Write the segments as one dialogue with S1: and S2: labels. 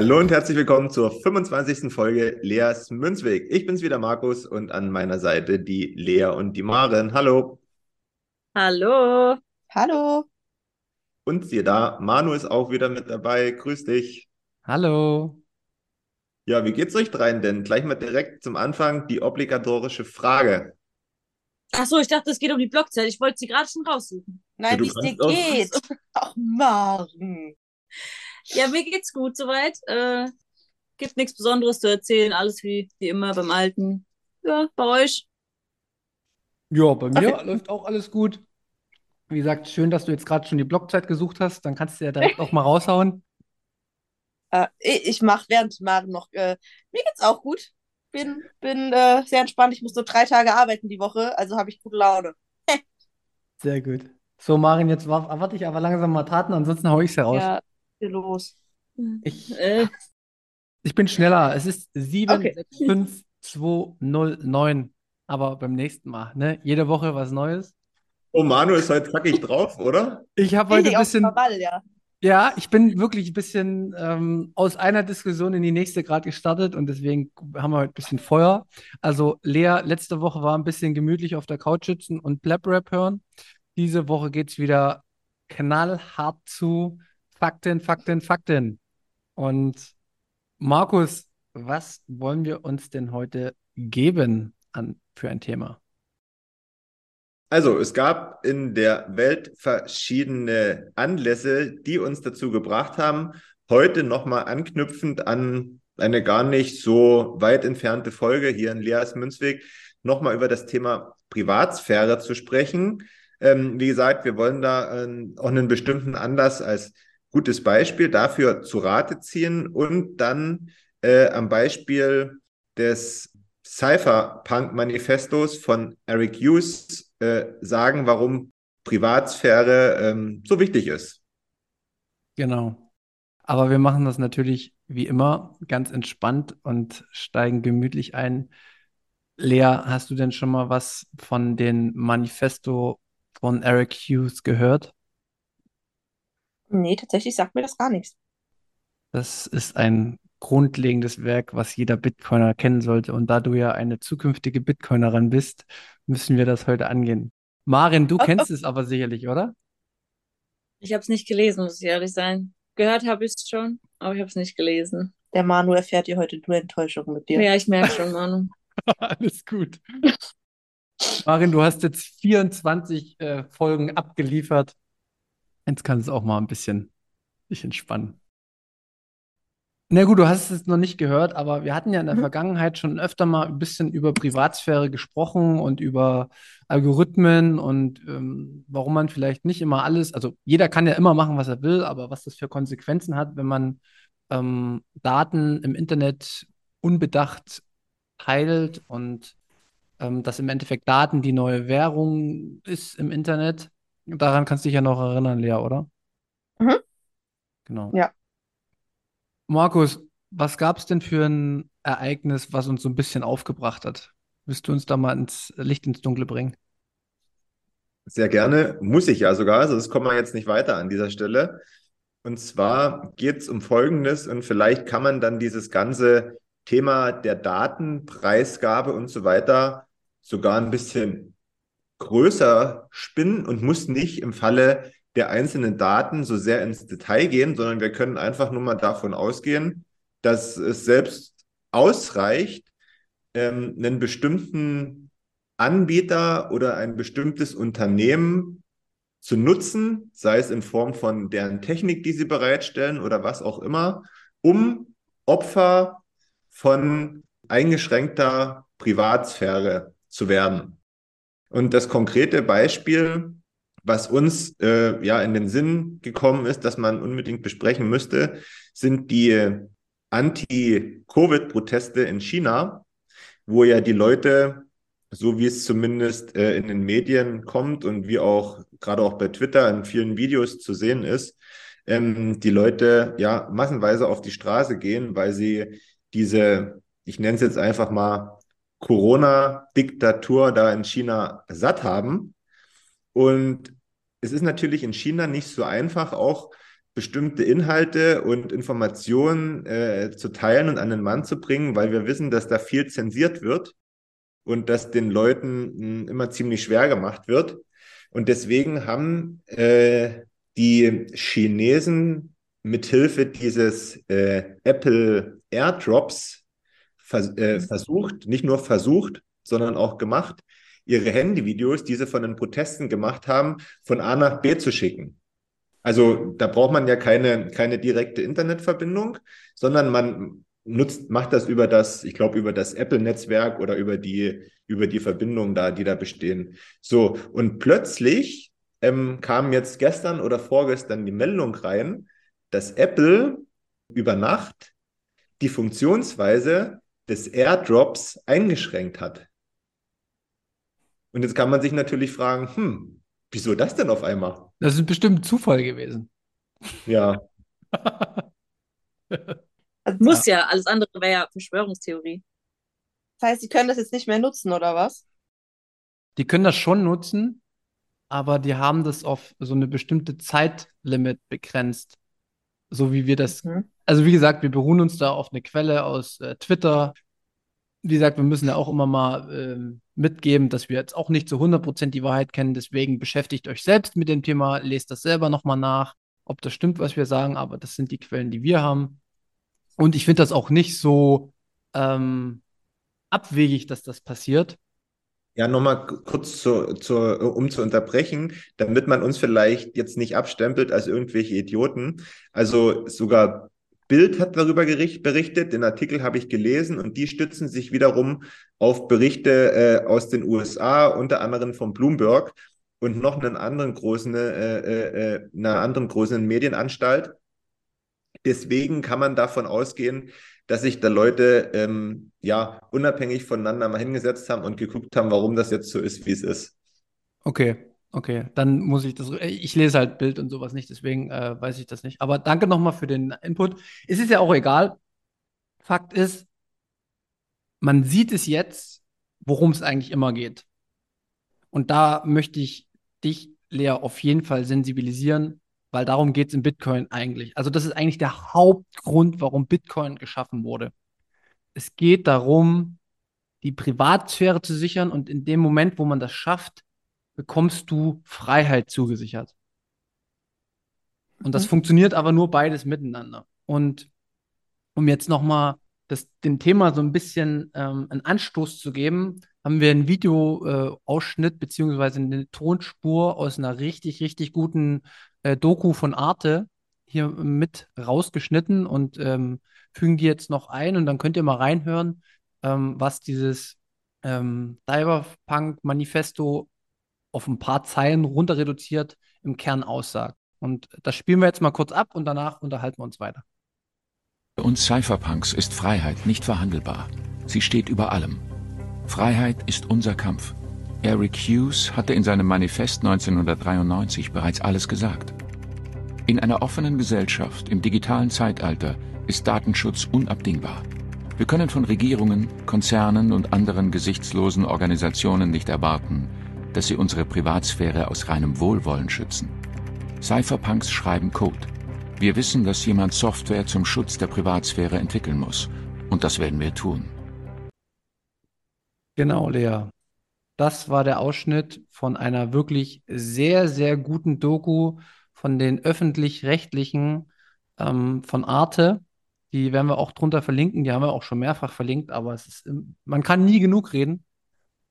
S1: Hallo und herzlich willkommen zur 25. Folge Leas Münzweg. Ich bin's wieder, Markus, und an meiner Seite die Lea und die Maren. Hallo.
S2: Hallo.
S3: Hallo.
S1: Und siehe da, Manu ist auch wieder mit dabei. Grüß dich.
S4: Hallo.
S1: Ja, wie geht's euch dreien denn? Gleich mal direkt zum Anfang die obligatorische Frage.
S2: Ach so, ich dachte, es geht um die Blockzeit. Ich wollte sie gerade schon raussuchen.
S3: Nein,
S1: du
S3: wie es dir geht. Ach, Maren.
S2: Ja, mir geht's gut soweit. Äh, gibt nichts Besonderes zu erzählen. Alles wie, wie immer beim Alten. Ja, bei euch.
S4: Ja, bei mir
S3: Okay.
S4: läuft auch alles gut. Wie gesagt, schön, dass du jetzt gerade schon die Blockzeit gesucht hast. Dann kannst du ja direkt auch mal raushauen.
S3: Äh, ich ich mache während Maren noch. Äh, mir geht's auch gut. Bin, bin äh, sehr entspannt. Ich muss nur drei Tage arbeiten die Woche, also habe ich gute Laune.
S4: Sehr gut. So, Marin, jetzt war, erwarte ich aber langsam mal Taten, ansonsten hau ich's heraus.
S3: Ja, hier los.
S4: Ich,
S2: Äh,
S4: ich bin schneller. Es ist
S3: Okay.
S4: 765209. Aber beim nächsten Mal, ne? Jede Woche was Neues.
S1: Oh, Manu ist heute zackig drauf, oder?
S4: Ich habe heute ein bisschen.
S3: Krawall, ja.
S4: Ja, ich bin wirklich ein bisschen ähm, aus einer Diskussion in die nächste gerade gestartet und deswegen haben wir heute ein bisschen Feuer. Also Lea, letzte Woche war ein bisschen gemütlich auf der Couch sitzen und Plap-Rap hören. Diese Woche geht's wieder knallhart zu Fakten, Fakten, Fakten. Und Markus, was wollen wir uns denn heute geben an, für ein Thema?
S1: Also, es gab in der Welt verschiedene Anlässe, die uns dazu gebracht haben, heute nochmal anknüpfend an eine gar nicht so weit entfernte Folge hier in Leas Münzweg, nochmal über das Thema Privatsphäre zu sprechen. Ähm, wie gesagt, wir wollen da ähm, auch einen bestimmten Anlass als gutes Beispiel dafür zu Rate ziehen und dann äh, am Beispiel des Cypherpunk-Manifestos von Eric Hughes äh, sagen, warum Privatsphäre ähm, so wichtig ist.
S4: Genau. Aber wir machen das natürlich wie immer ganz entspannt und steigen gemütlich ein. Lea, hast du denn schon mal was von den Manifesto von Eric Hughes gehört?
S3: Nee, tatsächlich sagt mir das gar nichts.
S4: Das ist ein grundlegendes Werk, was jeder Bitcoiner kennen sollte. Und da du ja eine zukünftige Bitcoinerin bist, müssen wir das heute angehen. Marin, du
S3: Okay.
S4: kennst es aber sicherlich, oder?
S2: ich habe es nicht gelesen, muss ich ehrlich sein. Gehört habe ich es schon, aber ich habe es nicht gelesen.
S3: Der Manu erfährt hier heute nur Enttäuschung mit dir.
S2: Ja, ich merke schon, Manu.
S4: Alles gut. Marin, du hast jetzt 24 äh, Folgen abgeliefert. Jetzt kann es auch mal ein bisschen sich entspannen. Na gut, du hast es noch nicht gehört, aber wir hatten ja in der
S3: Mhm.
S4: Vergangenheit schon öfter mal ein bisschen über Privatsphäre gesprochen und über Algorithmen und ähm, warum man vielleicht nicht immer alles, also jeder kann ja immer machen, was er will, aber was das für Konsequenzen hat, wenn man ähm, Daten im Internet unbedacht teilt und ähm, dass im Endeffekt Daten die neue Währung ist im Internet. Daran kannst du dich ja noch erinnern, Lea, oder?
S3: Mhm.
S4: Genau.
S3: Ja.
S4: Markus, was gab es denn für ein Ereignis, was uns so ein bisschen aufgebracht hat? Willst du uns da mal ins Licht ins Dunkle bringen?
S1: Sehr gerne, muss ich ja sogar, also das kommen wir jetzt nicht weiter an dieser Stelle. Und zwar geht es um Folgendes und vielleicht kann man dann dieses ganze Thema der Datenpreisgabe und so weiter sogar ein bisschen größer spinnen und muss nicht im Falle der einzelnen Daten so sehr ins Detail gehen, sondern wir können einfach nur mal davon ausgehen, dass es selbst ausreicht, ähm, einen bestimmten Anbieter oder ein bestimmtes Unternehmen zu nutzen, sei es in Form von deren Technik, die sie bereitstellen oder was auch immer, um Opfer von eingeschränkter Privatsphäre zu werden. Und das konkrete Beispiel, was uns äh, ja in den Sinn gekommen ist, dass man unbedingt besprechen müsste, sind die Anti-Covid-Proteste in China, wo ja die Leute, so wie es zumindest äh, in den Medien kommt und wie auch gerade auch bei Twitter in vielen Videos zu sehen ist, ähm, die Leute ja massenweise auf die Straße gehen, weil sie diese, ich nenne es jetzt einfach mal Corona-Diktatur da in China satt haben. Und es ist natürlich in China nicht so einfach, auch bestimmte Inhalte und Informationen äh, zu teilen und an den Mann zu bringen, weil wir wissen, dass da viel zensiert wird und dass den Leuten hm, immer ziemlich schwer gemacht wird. Und deswegen haben äh, die Chinesen mithilfe dieses äh, Apple AirDrops vers äh, mhm. versucht, nicht nur versucht, sondern auch gemacht, ihre Handyvideos, die sie von den Protesten gemacht haben, von A nach B zu schicken. Also da braucht man ja keine, keine direkte Internetverbindung, sondern man nutzt, macht das über das, ich glaube, über das Apple-Netzwerk oder über die, über die Verbindungen da, die da bestehen. So, und plötzlich ähm, kam jetzt gestern oder vorgestern die Meldung rein, dass Apple über Nacht die Funktionsweise des AirDrops eingeschränkt hat. Und jetzt kann man sich natürlich fragen, hm, wieso das denn auf einmal?
S4: Das ist bestimmt Zufall gewesen.
S1: Ja.
S2: Muss ja, alles andere wäre ja Verschwörungstheorie.
S3: Das heißt, sie können das jetzt nicht mehr nutzen, oder was?
S4: Die können das schon nutzen, aber die haben das auf so eine bestimmte Zeitlimit begrenzt. So wie wir das. Mhm. Also, wie gesagt, wir beruhen uns da auf eine Quelle aus äh, Twitter. Wie gesagt, wir müssen ja auch immer mal äh, mitgeben, dass wir jetzt auch nicht zu 100% die Wahrheit kennen. Deswegen beschäftigt euch selbst mit dem Thema, lest das selber nochmal nach, ob das stimmt, was wir sagen, aber das sind die Quellen, die wir haben. Und ich finde das auch nicht so ähm, abwegig, dass das passiert.
S1: Ja, nochmal kurz zu, zu, um zu unterbrechen, damit man uns vielleicht jetzt nicht abstempelt als irgendwelche Idioten. Also sogar Bild hat darüber berichtet, den Artikel habe ich gelesen und die stützen sich wiederum auf Berichte äh, aus den USA, unter anderem von Bloomberg und noch einen anderen großen, äh, äh, äh, einer anderen großen Medienanstalt. Deswegen kann man davon ausgehen, dass sich da Leute ähm, ja unabhängig voneinander mal hingesetzt haben und geguckt haben, warum das jetzt so ist, wie es ist.
S4: Okay. Okay, dann muss ich das. Ich lese halt Bild und sowas nicht, deswegen äh, weiß ich das nicht. Aber danke nochmal für den Input. Es ist ja auch egal. Fakt ist, man sieht es jetzt, worum es eigentlich immer geht. Und da möchte ich dich, Lea, auf jeden Fall sensibilisieren, weil darum geht es in Bitcoin eigentlich. Also, das ist eigentlich der Hauptgrund, warum Bitcoin geschaffen wurde. Es geht darum, die Privatsphäre zu sichern und in dem Moment, wo man das schafft, bekommst du Freiheit zugesichert. Und das mhm. funktioniert aber nur beides miteinander. Und um jetzt nochmal dem Thema so ein bisschen ähm, einen Anstoß zu geben, haben wir einen Videoausschnitt äh, beziehungsweise eine Tonspur aus einer richtig, richtig guten äh, Doku von Arte hier mit rausgeschnitten und ähm, fügen die jetzt noch ein und dann könnt ihr mal reinhören, ähm, was dieses ähm, Cyberpunk-Manifesto auf ein paar Zeilen runter reduziert im Kern aussagt. Und das spielen wir jetzt mal kurz ab und danach unterhalten wir uns weiter.
S5: Für uns Cypherpunks ist Freiheit nicht verhandelbar. Sie steht über allem. Freiheit ist unser Kampf. Eric Hughes hatte in seinem Manifest 1993 bereits alles gesagt. In einer offenen Gesellschaft im digitalen Zeitalter ist Datenschutz unabdingbar. Wir können von Regierungen, Konzernen und anderen gesichtslosen Organisationen nicht erwarten, dass sie unsere Privatsphäre aus reinem Wohlwollen schützen. Cypherpunks schreiben Code. Wir wissen, dass jemand Software zum Schutz der Privatsphäre entwickeln muss. Und das werden wir tun.
S4: Genau, Lea. Das war der Ausschnitt von einer wirklich sehr, sehr guten Doku von den öffentlich-rechtlichen ähm, von Arte. Die werden wir auch drunter verlinken. Die haben wir auch schon mehrfach verlinkt, aber es ist, man kann nie genug reden.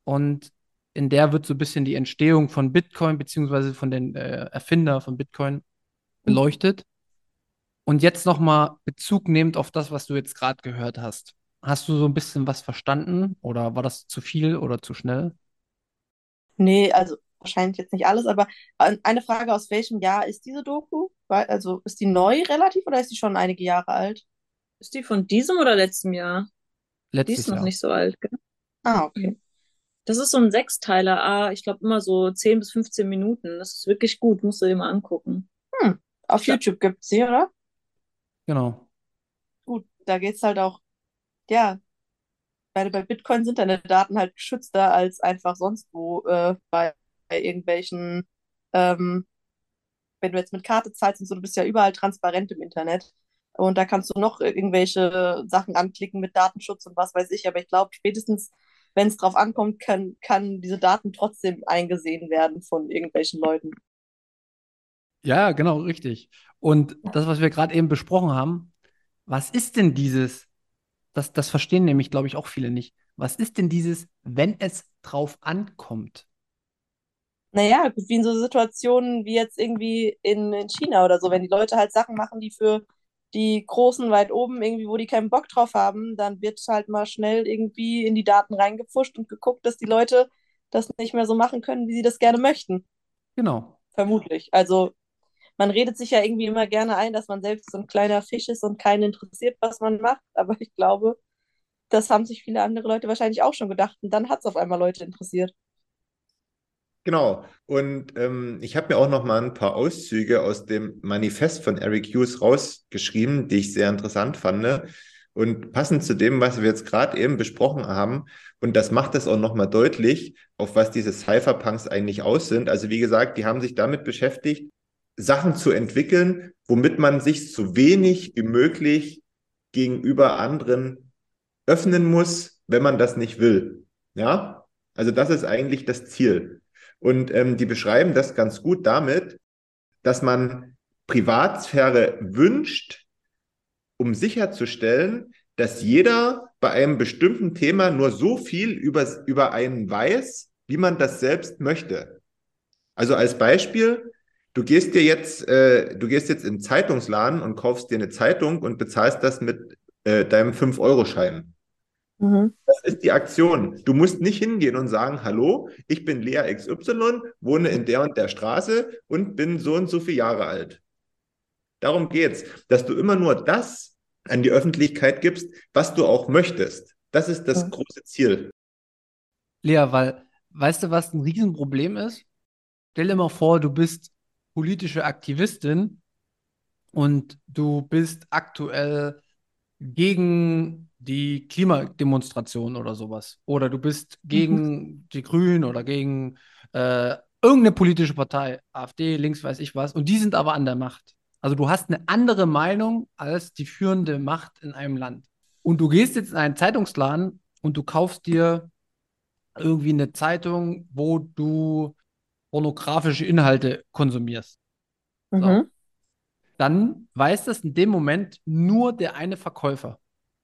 S4: Und in der wird so ein bisschen die Entstehung von Bitcoin beziehungsweise von den äh, Erfinder von Bitcoin beleuchtet. Und jetzt nochmal Bezug nehmend auf das, was du jetzt gerade gehört hast. Hast du so ein bisschen was verstanden oder war das zu viel oder zu schnell?
S3: Nee, also wahrscheinlich jetzt nicht alles, aber ein- eine Frage, aus welchem Jahr ist diese Doku? Weil- Also ist die neu relativ oder ist die schon einige Jahre alt?
S2: Ist die von diesem oder letztem Jahr? Die
S4: Letztes
S2: ist noch
S4: Jahr.
S2: nicht so alt, gell?
S3: Ah, okay.
S2: Das ist so ein Sechsteiler, ah, ich glaube immer so 10 bis 15 Minuten. Das ist wirklich gut, musst du dir mal angucken.
S3: Auf
S2: Ja.
S3: YouTube gibt es sie, oder?
S4: Genau.
S3: Gut, da geht es halt auch, ja, bei, bei Bitcoin sind deine Daten halt geschützter als einfach sonst wo äh, bei, bei irgendwelchen, ähm, wenn du jetzt mit Karte zahlst und so, du bist ja überall transparent im Internet. Und da kannst du noch irgendwelche Sachen anklicken mit Datenschutz und was weiß ich. Aber ich glaube, spätestens, wenn es drauf ankommt, kann, kann diese Daten trotzdem eingesehen werden von irgendwelchen Leuten.
S4: Ja, genau, richtig. Und das, was wir gerade eben besprochen haben, was ist denn dieses, das, das verstehen nämlich, glaube ich, auch viele nicht. Was ist denn dieses, wenn es drauf ankommt?
S3: Naja, wie in so Situationen wie jetzt irgendwie in, in China oder so, wenn die Leute halt Sachen machen, die für die Großen weit oben irgendwie, wo die keinen Bock drauf haben, dann wird halt mal schnell irgendwie in die Daten reingepfuscht und geguckt, dass die Leute das nicht mehr so machen können, wie sie das gerne möchten.
S4: Genau.
S3: Vermutlich. Also man redet sich ja irgendwie immer gerne ein, dass man selbst so ein kleiner Fisch ist und keinen interessiert, was man macht. Aber ich glaube, das haben sich viele andere Leute wahrscheinlich auch schon gedacht. Und dann hat es auf einmal Leute interessiert.
S1: Genau. Und ähm, ich habe mir auch noch mal ein paar Auszüge aus dem Manifest von Eric Hughes rausgeschrieben, die ich sehr interessant fand. Und passend zu dem, was wir jetzt gerade eben besprochen haben, und das macht es auch noch mal deutlich, auf was diese Cypherpunks eigentlich aus sind. Also wie gesagt, die haben sich damit beschäftigt, Sachen zu entwickeln, womit man sich so wenig wie möglich gegenüber anderen öffnen muss, wenn man das nicht will. Ja, also das ist eigentlich das Ziel. Und ähm, die beschreiben das ganz gut damit, dass man Privatsphäre wünscht, um sicherzustellen, dass jeder bei einem bestimmten Thema nur so viel über, über einen weiß, wie man das selbst möchte. Also als Beispiel, du gehst dir jetzt, äh, du gehst jetzt in den Zeitungsladen und kaufst dir eine Zeitung und bezahlst das mit äh, deinem 5-Euro-Schein.
S3: Mhm.
S1: Das ist die Aktion. Du musst nicht hingehen und sagen, hallo, ich bin Lea XY, wohne in der und der Straße und bin so und so viele Jahre alt. Darum geht's, dass du immer nur das an die Öffentlichkeit gibst, was du auch möchtest. Das ist das
S3: Mhm.
S1: große Ziel.
S4: Lea, weil, weißt du, was ein Riesenproblem ist? Stell dir mal vor, du bist politische Aktivistin und du bist aktuell gegen die Klimademonstration oder sowas. Oder du bist gegen die Grünen oder gegen äh, irgendeine politische Partei, AfD, links weiß ich was, und die sind aber an der Macht. Also du hast eine andere Meinung als die führende Macht in einem Land. Und du gehst jetzt in einen Zeitungsladen und du kaufst dir irgendwie eine Zeitung, wo du pornografische Inhalte konsumierst.
S3: Mhm.
S4: Dann weiß das in dem Moment nur der eine Verkäufer.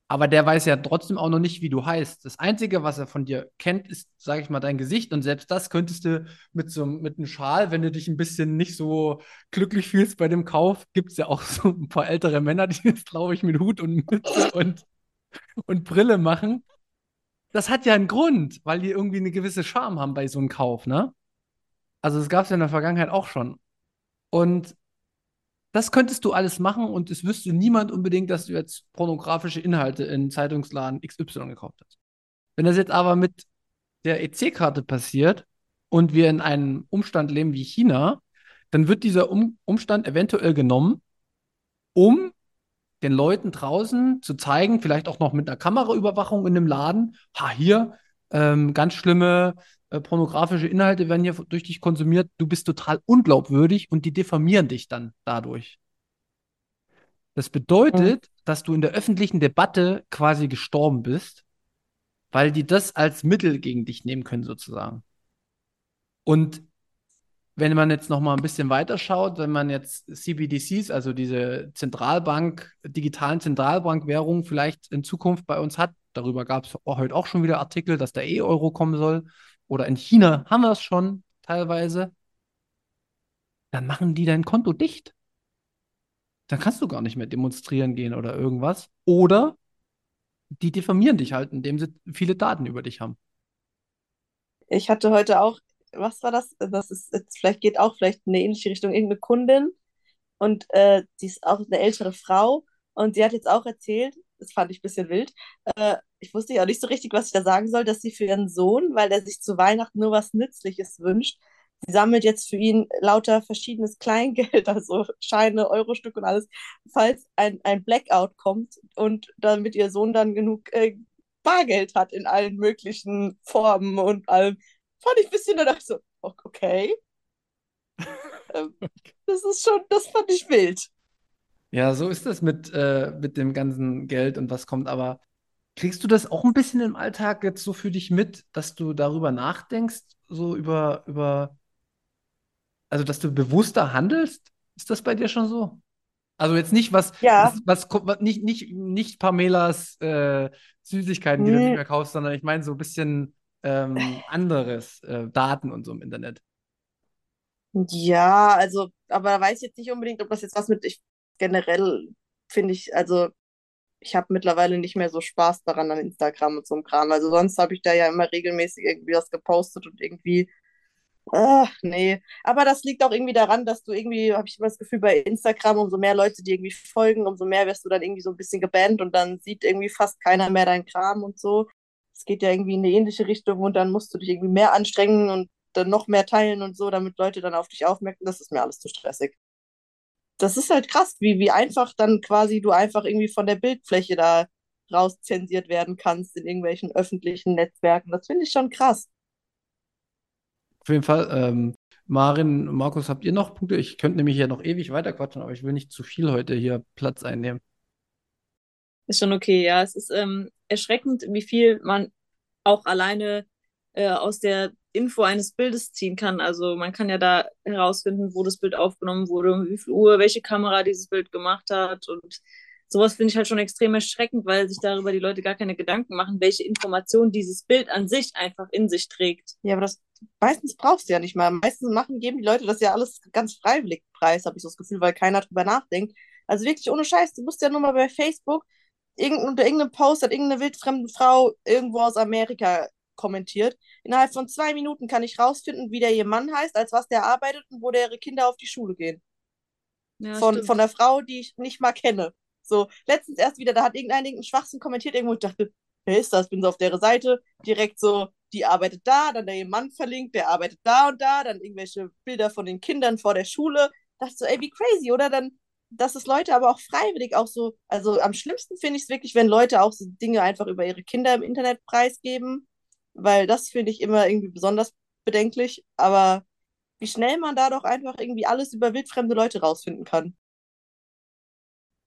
S4: Aber der weiß ja trotzdem auch noch nicht, wie du heißt. Das Einzige, was er von dir kennt, ist, sage ich mal, dein Gesicht. Und selbst das könntest du mit so mit einem Schal, wenn du dich ein bisschen nicht so glücklich fühlst bei dem Kauf, gibt es ja auch so ein paar ältere Männer, die das, glaube ich, mit Hut und Mütze und, und Brille machen. Das hat ja einen Grund, weil die irgendwie eine gewisse Charme haben bei so einem Kauf, ne? Also das gab es ja in der Vergangenheit auch schon. Und das könntest du alles machen und es wüsste niemand unbedingt, dass du jetzt pornografische Inhalte in Zeitungsladen XY gekauft hast. Wenn das jetzt aber mit der EC-Karte passiert und wir in einem Umstand leben wie China, dann wird dieser um Umstand eventuell genommen, um den Leuten draußen zu zeigen, vielleicht auch noch mit einer Kameraüberwachung in dem Laden, ha, hier, ähm, ganz schlimme äh, pornografische Inhalte werden hier durch dich konsumiert, du bist total unglaubwürdig und die diffamieren dich dann dadurch. Das bedeutet, dass du in der öffentlichen Debatte quasi gestorben bist, weil die das als Mittel gegen dich nehmen können, sozusagen. Und wenn man jetzt noch mal ein bisschen weiter schaut, wenn man jetzt CBDCs, also diese Zentralbank, digitalen Zentralbankwährungen vielleicht in Zukunft bei uns hat, darüber gab es heute auch schon wieder Artikel, dass der E-Euro kommen soll, oder in China haben wir es schon teilweise, dann machen die dein Konto dicht. Dann kannst du gar nicht mehr demonstrieren gehen oder irgendwas. Oder die diffamieren dich halt, indem sie viele Daten über dich haben.
S3: Ich hatte heute auch, was war das? Das ist vielleicht geht auch vielleicht in eine ähnliche Richtung, irgendeine Kundin und äh, sie ist auch eine ältere Frau und sie hat jetzt auch erzählt, das fand ich ein bisschen wild, äh, ich wusste ja auch nicht so richtig, was ich da sagen soll, dass sie für ihren Sohn, weil er sich zu Weihnachten nur was Nützliches wünscht, sie sammelt jetzt für ihn lauter verschiedenes Kleingeld, also Scheine, Eurostück und alles, falls ein, ein Blackout kommt und damit ihr Sohn dann genug äh, Bargeld hat in allen möglichen Formen und allem. Fand ich ein bisschen, da dachte ich so, okay. Ähm, das ist schon, das fand ich wild.
S4: Ja, so ist das mit, äh, mit dem ganzen Geld und was kommt. Aber kriegst du das auch ein bisschen im Alltag jetzt so für dich mit, dass du darüber nachdenkst, so über, über, also dass du bewusster handelst? Ist das bei dir schon so? Also jetzt nicht was,
S3: Ja,
S4: was, was, nicht, nicht, nicht Pamelas äh, Süßigkeiten, die du nicht
S3: nee,
S4: mehr kaufst, sondern ich meine so ein bisschen ähm, anderes, äh, Daten und so im Internet.
S3: ja, also, aber da weiß ich jetzt nicht unbedingt, ob das jetzt was mit, ich generell finde ich, also ich habe mittlerweile nicht mehr so Spaß daran an Instagram und so einem Kram. Also sonst habe ich da ja immer regelmäßig irgendwie was gepostet und irgendwie Ach, nee. Aber das liegt auch irgendwie daran, dass du irgendwie, habe ich immer das Gefühl, bei Instagram, umso mehr Leute dir irgendwie folgen, umso mehr wirst du dann irgendwie so ein bisschen gebannt und dann sieht irgendwie fast keiner mehr deinen Kram und so. Es geht ja irgendwie in eine ähnliche Richtung und dann musst du dich irgendwie mehr anstrengen und dann noch mehr teilen und so, damit Leute dann auf dich aufmerken. Das ist mir alles zu stressig. Das ist halt krass, wie, wie einfach dann quasi du einfach irgendwie von der Bildfläche da rauszensiert werden kannst in irgendwelchen öffentlichen Netzwerken. Das finde ich schon krass.
S4: Auf jeden Fall, ähm, Marin, Markus, habt ihr noch Punkte? Ich könnte nämlich ja noch ewig weiterquatschen, aber ich will nicht zu viel heute hier Platz einnehmen.
S2: Ist schon okay, ja. Es ist ähm, erschreckend, wie viel man auch alleine äh, aus der Info eines Bildes ziehen kann. Also man kann ja da herausfinden, wo das Bild aufgenommen wurde, um wie viel Uhr, welche Kamera dieses Bild gemacht hat. Und sowas finde ich halt schon extrem erschreckend, weil sich darüber die Leute gar keine Gedanken machen, welche Information dieses Bild an sich einfach in sich trägt.
S3: Ja, aber das meistens brauchst du ja nicht mal. Meistens machen, geben die Leute das ja alles ganz freiwillig preis, habe ich so das Gefühl, weil keiner drüber nachdenkt. Also wirklich ohne Scheiß, du musst ja nur mal bei Facebook irgendein, unter irgendeinem Post hat irgendeine wildfremde Frau irgendwo aus Amerika kommentiert. Innerhalb von zwei Minuten kann ich rausfinden, wie der ihr Mann heißt, als was der arbeitet und wo der ihre Kinder auf die Schule gehen.
S2: Ja,
S3: Von, von
S2: stimmt.
S3: der Frau, die ich nicht mal kenne. So, letztens erst wieder, da hat irgendein irgendeinen Schwachsinn kommentiert, irgendwo, ich dachte, wer ist das? Bin so auf der Seite, direkt so, die arbeitet da, dann der ihr Mann verlinkt, der arbeitet da und da, dann irgendwelche Bilder von den Kindern vor der Schule. Dachte so, ey, wie crazy, oder? Dann, dass es Leute aber auch freiwillig auch so, also am schlimmsten finde ich es wirklich, wenn Leute auch so Dinge einfach über ihre Kinder im Internet preisgeben, weil das finde ich immer irgendwie besonders bedenklich, aber wie schnell man da doch einfach irgendwie alles über wildfremde Leute rausfinden kann.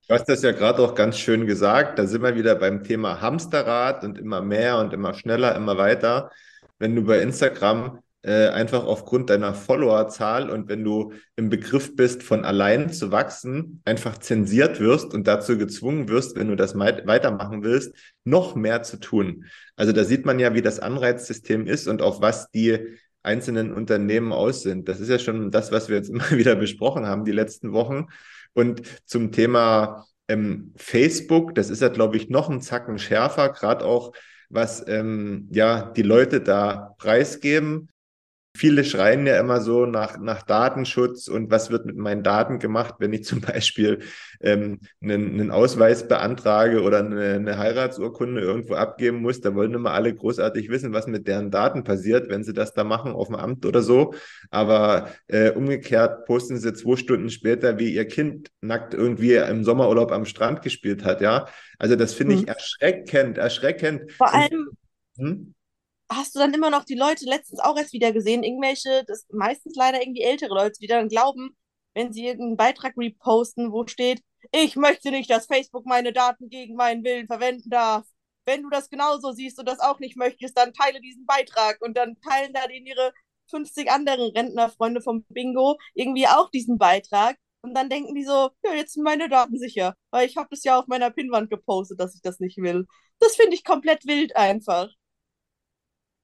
S1: Du hast das ja gerade auch ganz schön gesagt. Da sind wir wieder beim Thema Hamsterrad und immer mehr und immer schneller, immer weiter. Wenn du bei Instagram äh, einfach aufgrund deiner Followerzahl und wenn du im Begriff bist, von allein zu wachsen, einfach zensiert wirst und dazu gezwungen wirst, wenn du das weitermachen willst, noch mehr zu tun. Also da sieht man ja, wie das Anreizsystem ist und auf was die einzelnen Unternehmen aus sind. Das ist ja schon das, was wir jetzt immer wieder besprochen haben, die letzten Wochen. Und zum Thema ähm, Facebook, das ist ja, glaube ich, noch ein Zacken schärfer, gerade auch, was ähm, ja die Leute da preisgeben. Viele schreien ja immer so nach, nach Datenschutz und was wird mit meinen Daten gemacht, wenn ich zum Beispiel ähm, einen, einen Ausweis beantrage oder eine, eine Heiratsurkunde irgendwo abgeben muss. Da wollen immer alle großartig wissen, was mit deren Daten passiert, wenn sie das da machen auf dem Amt oder so. Aber äh, umgekehrt posten sie zwei Stunden später, wie ihr Kind nackt irgendwie im Sommerurlaub am Strand gespielt hat. Ja, also das finde ich
S3: Hm.
S1: erschreckend, erschreckend.
S3: Vor allem
S1: hm?
S3: Hast du dann immer noch die Leute letztens auch erst wieder gesehen, irgendwelche, das meistens leider irgendwie ältere Leute, die dann glauben, wenn sie irgendeinen Beitrag reposten, wo steht, ich möchte nicht, dass Facebook meine Daten gegen meinen Willen verwenden darf. Wenn du das genauso siehst und das auch nicht möchtest, dann teile diesen Beitrag und dann teilen da den ihre 50 anderen Rentnerfreunde vom Bingo irgendwie auch diesen Beitrag. Und dann denken die so, ja, jetzt sind meine Daten sicher, weil ich habe das ja auf meiner Pinnwand gepostet, dass ich das nicht will. Das finde ich komplett wild einfach.